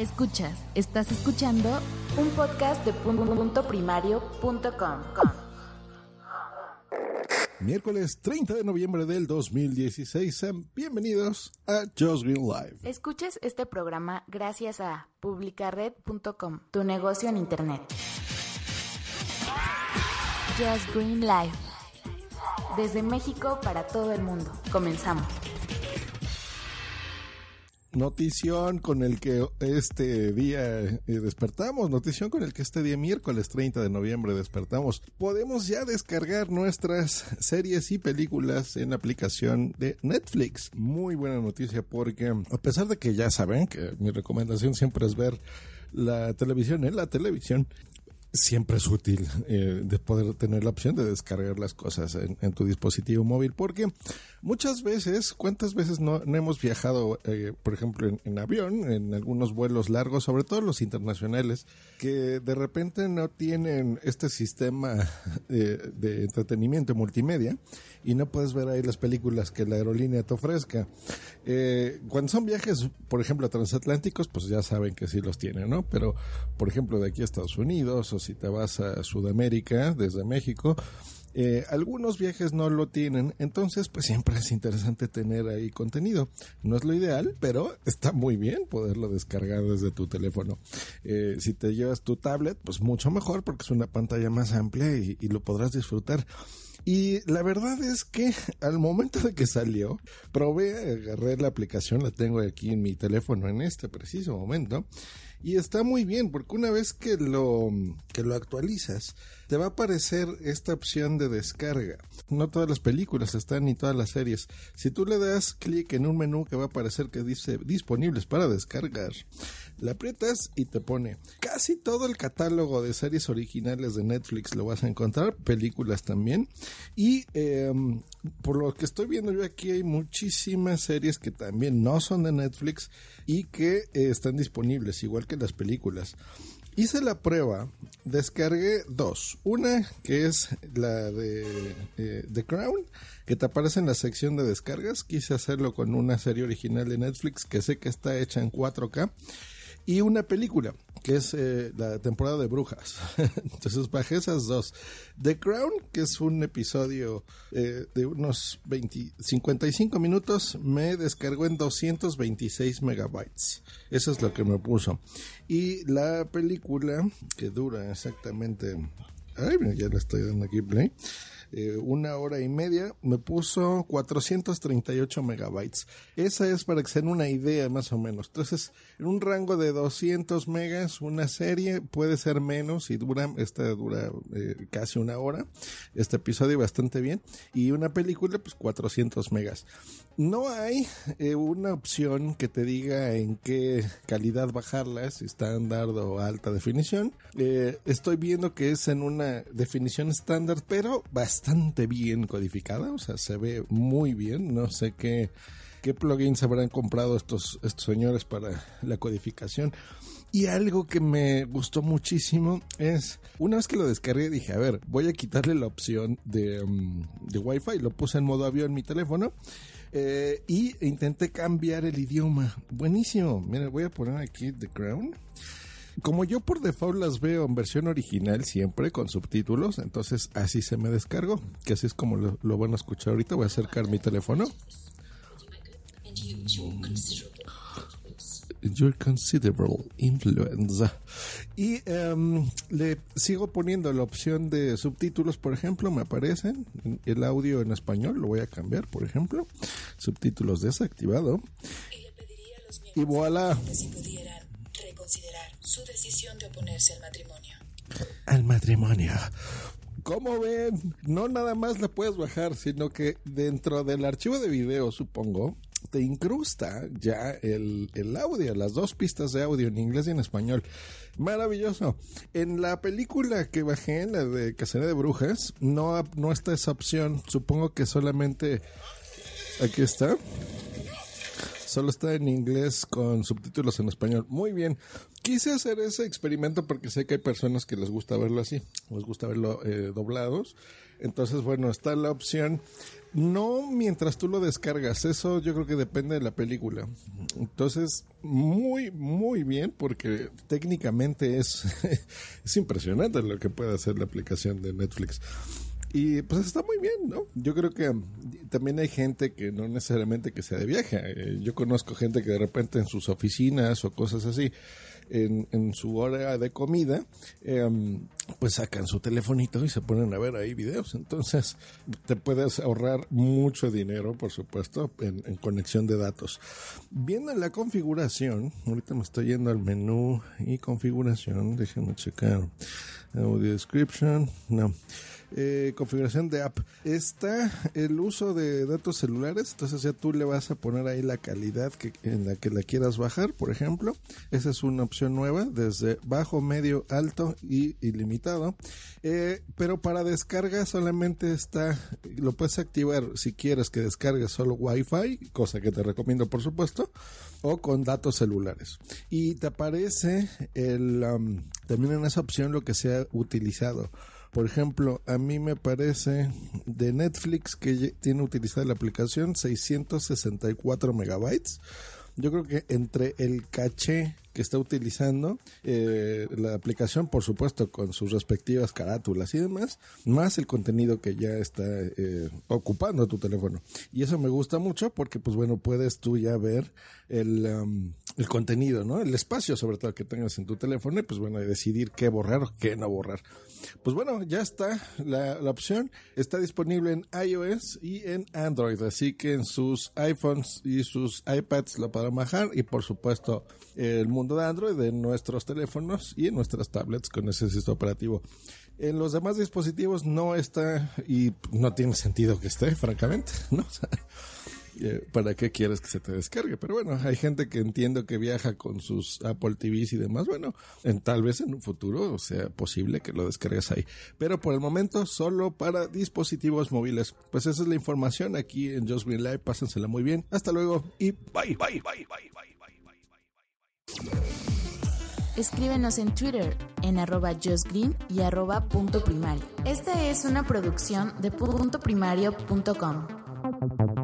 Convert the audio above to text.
Escuchas, estás escuchando un podcast de punto primario.com. Miércoles 30 de noviembre del 2016. Sean bienvenidos a Just Green Live. Escuches este programa gracias a publicared.com, tu negocio en internet. Just Green Live. Desde México para todo el mundo. Comenzamos. Notición con el que este día eh, despertamos, notición con el que este día miércoles 30 de noviembre despertamos. Podemos ya descargar nuestras series y películas en la aplicación de Netflix. Muy buena noticia porque a pesar de que ya saben que mi recomendación siempre es ver la televisión en la televisión, siempre es útil eh, de poder tener la opción de descargar las cosas en, tu dispositivo móvil porque muchas veces, ¿cuántas veces no, hemos viajado, eh, por ejemplo, en, avión, en algunos vuelos largos, sobre todo los internacionales, que de repente no tienen este sistema de, de entretenimiento multimedia y no puedes ver ahí las películas que la aerolínea te ofrezca? Eh, cuando son viajes, por ejemplo, transatlánticos, pues ya saben que sí los tienen, ¿no? Pero, por ejemplo, de aquí a Estados Unidos si te vas a Sudamérica desde México, eh, algunos viajes no lo tienen, entonces pues siempre es interesante tener ahí contenido. No es lo ideal, pero está muy bien poderlo descargar desde tu teléfono. Eh, si te llevas tu tablet, pues mucho mejor porque es una pantalla más amplia y, y lo podrás disfrutar. Y la verdad es que al momento de que salió, probé, agarré la aplicación, la tengo aquí en mi teléfono en este preciso momento, y está muy bien porque una vez que lo, que lo actualizas, te va a aparecer esta opción de descarga. No todas las películas están ni todas las series. Si tú le das clic en un menú que va a aparecer que dice disponibles para descargar, la aprietas y te pone casi todo el catálogo de series originales de Netflix lo vas a encontrar, películas también. Y em, por lo que estoy viendo yo aquí hay muchísimas series que también no son de Netflix y que eh, están disponibles, igual que las películas. Hice la prueba, descargué dos. Una que es la de eh, The Crown, que te aparece en la sección de descargas. Quise hacerlo con una serie original de Netflix que sé que está hecha en 4K. Y una película, que es eh, la temporada de brujas. Entonces bajé esas dos. The Crown, que es un episodio eh, de unos 20, 55 minutos, me descargó en 226 megabytes. Eso es lo que me puso. Y la película, que dura exactamente... Ay, ya le estoy dando aquí play una hora y media, me puso 438 megabytes. Esa es para que se den una idea más o menos. Entonces, en un rango de 200 megas, una serie puede ser menos y dura, esta dura eh, casi una hora. Este episodio bastante bien. Y una película, pues 400 megas. No hay eh, una opción que te diga en qué calidad bajarla, si estándar o alta definición. estoy viendo que es en una definición estándar, pero bastante bastante bien codificada, o sea, se ve muy bien. No sé qué, qué plugins habrán comprado estos, estos señores para la codificación. Y algo que me gustó muchísimo es, una vez que lo descargué, dije, a ver, voy a quitarle la opción de, um, de Wi-Fi. Lo puse en modo avión en mi teléfono. Eh, y intenté cambiar el idioma. Buenísimo. Mira, voy a poner aquí The Crown. Como yo por default las veo en versión original siempre con subtítulos, entonces así se me descargó, que así es como lo, van a escuchar ahorita. Voy a acercar mi teléfono. Your considerable influence. Y em, le sigo poniendo la opción de subtítulos, por ejemplo, me aparecen el audio en español, lo voy a cambiar, por ejemplo. Subtítulos desactivado. Y voilà su decisión de oponerse al matrimonio. Al matrimonio. Como ven, no nada más la puedes bajar, sino que dentro del archivo de video, supongo, te incrusta ya el, el, audio, las dos pistas de audio en inglés y en español. Maravilloso. En la película que bajé, la de Cacería de Brujas, no, no está esa opción. Supongo que solamente... Aquí está. Solo está en inglés con subtítulos en español. Muy bien. Quise hacer ese experimento porque sé que hay personas que les gusta verlo así, les gusta verlo eh, doblados. Entonces, bueno, está la opción no mientras tú lo descargas, eso yo creo que depende de la película. Entonces, muy, muy bien, porque técnicamente es, es impresionante lo que puede hacer la aplicación de Netflix. Y pues está muy bien, ¿no? Yo creo que también hay gente que no necesariamente que sea de viaje. Eh, yo conozco gente que de repente en sus oficinas o cosas así, en, su hora de comida, em, pues sacan su telefonito y se ponen a ver ahí videos. Entonces te puedes ahorrar mucho dinero, por supuesto, en, en conexión de datos. Viendo la configuración, ahorita me estoy yendo al menú y configuración, déjenme checar. Audio description, no. Eh, configuración de app. Está el uso de datos celulares, entonces ya tú le vas a poner ahí la calidad que, en la que la quieras bajar, por ejemplo. Esa es una opción nueva, desde bajo, medio, alto y ilimitado. Eh, pero para descarga solamente está, lo puedes activar si quieres que descargue solo Wi-Fi, cosa que te recomiendo por supuesto, o con datos celulares. Y te aparece el, también en esa opción lo que se ha utilizado por ejemplo, a mí me parece de Netflix que tiene utilizada la aplicación 664 megabytes. Yo creo que entre el caché que está utilizando eh, la aplicación, por supuesto, con sus respectivas carátulas y demás, más el contenido que ya está eh, ocupando tu teléfono. Y eso me gusta mucho porque, pues bueno, puedes tú ya ver el, um, el contenido, ¿no? El espacio, sobre todo, que tengas en tu teléfono y, pues bueno, decidir qué borrar o qué no borrar. Pues bueno, ya está la, opción. Está disponible en iOS y en Android, así que en sus iPhones y sus iPads lo podrán bajar y, por supuesto, el mundo de Android en nuestros teléfonos y en nuestras tablets con ese sistema operativo. En los demás dispositivos no está y no tiene sentido que esté, francamente, ¿no? Eh, ¿Para qué quieres que se te descargue? Pero bueno, hay gente que entiendo que viaja con sus Apple TVs y demás. Bueno, en, tal vez en un futuro sea posible que lo descargues ahí. Pero por el momento, solo para dispositivos móviles. Pues esa es la información aquí en Just Green Live. Pásensela muy bien. Hasta luego y bye, bye, bye, bye, bye. Escríbenos en Twitter en arroba justgreen y arroba punto primario. Esta es una producción de puntoprimario.com.